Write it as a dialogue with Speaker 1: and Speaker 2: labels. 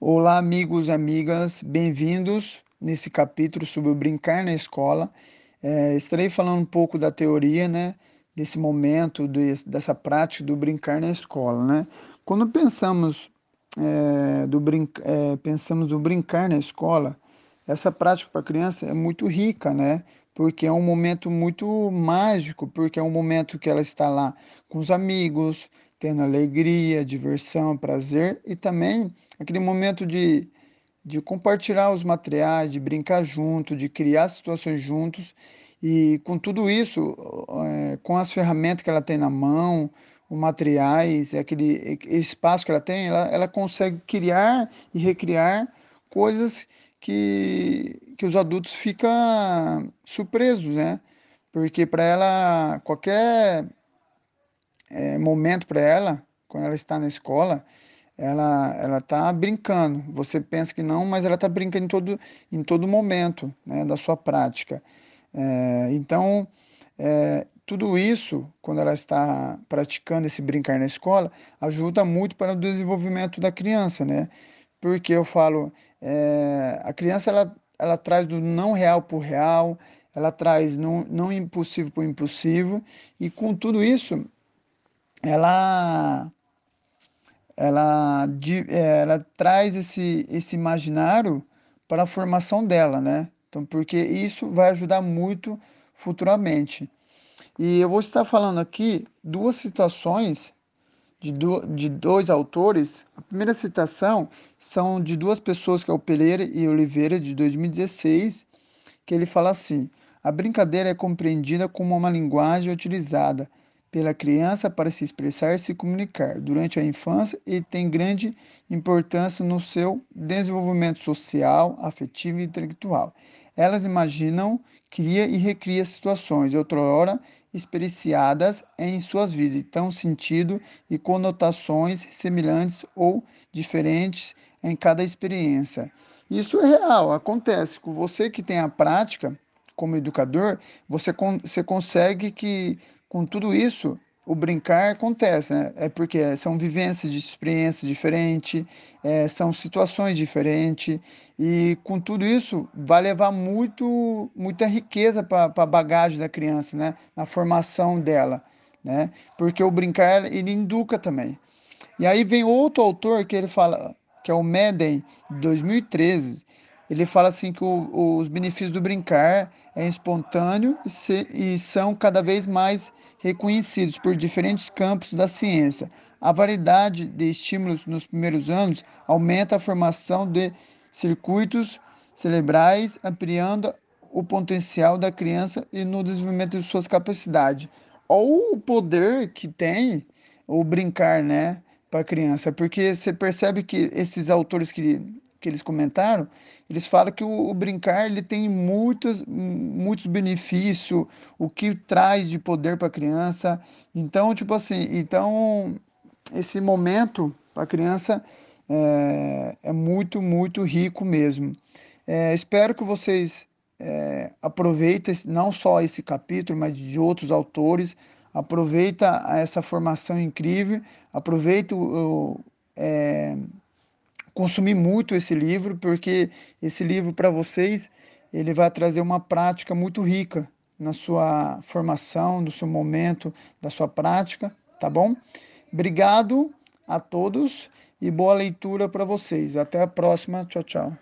Speaker 1: Olá, amigos e amigas, bem-vindos nesse capítulo sobre o brincar na escola. É, estarei falando um pouco da teoria, né, desse momento, dessa prática do brincar na escola, né. Quando pensamos, é, do brin é, pensamos do brincar na escola, essa prática para criança é muito rica, né, porque é um momento muito mágico, porque é um momento que ela está lá com os amigos, tendo alegria, diversão, prazer e também aquele momento de, de compartilhar os materiais, de brincar junto, de criar situações juntos e com tudo isso, é, com as ferramentas que ela tem na mão, os materiais, aquele espaço que ela tem, ela, ela consegue criar e recriar coisas que, que os adultos ficam surpresos, né? Porque para ela, qualquer é, momento para ela, quando ela está na escola, ela ela está brincando. Você pensa que não, mas ela está brincando em todo, em todo momento né, da sua prática. É, então, é, tudo isso, quando ela está praticando esse brincar na escola, ajuda muito para o desenvolvimento da criança, né? Porque eu falo, é, a criança ela, ela traz do não real para o real, ela traz não, não impossível para o impossível, e com tudo isso, ela ela, ela traz esse, esse imaginário para a formação dela, né? Então, porque isso vai ajudar muito futuramente. E eu vou estar falando aqui duas citações de, do, de dois autores. A primeira citação são de duas pessoas, que é o Pereira e Oliveira, de 2016, que ele fala assim: a brincadeira é compreendida como uma linguagem utilizada pela criança para se expressar e se comunicar durante a infância e tem grande importância no seu desenvolvimento social, afetivo e intelectual. Elas imaginam, cria e recria situações outrora experienciadas em suas vidas, então sentido e conotações semelhantes ou diferentes em cada experiência. Isso é real, acontece com você que tem a prática como educador, você, você consegue que com tudo isso, o brincar acontece, né? É porque são vivências de experiências diferentes, é, são situações diferentes, e com tudo isso vai levar muito, muita riqueza para a bagagem da criança, né? Na formação dela, né? Porque o brincar, ele educa também. E aí vem outro autor que ele fala, que é o Meden, de 2013, ele fala assim que o, os benefícios do brincar é espontâneo e, se, e são cada vez mais reconhecidos por diferentes campos da ciência. A variedade de estímulos nos primeiros anos aumenta a formação de circuitos cerebrais, ampliando o potencial da criança e no desenvolvimento de suas capacidades. Ou o poder que tem o brincar, né, para a criança, porque você percebe que esses autores que que eles comentaram, eles falam que o, o, brincar ele tem muitos, muitos benefícios, o que traz de poder para a criança. Então, tipo assim, então esse momento para a criança é, é, muito, muito rico mesmo. É, espero que vocês é, aproveitem não só esse capítulo, mas de outros autores. Aproveita essa formação incrível, aproveita o, o é, consumir muito esse livro, porque esse livro para vocês, ele vai trazer uma prática muito rica na sua formação, no seu momento, da sua prática, tá bom? Obrigado a todos e boa leitura para vocês. Até a próxima. Tchau, tchau.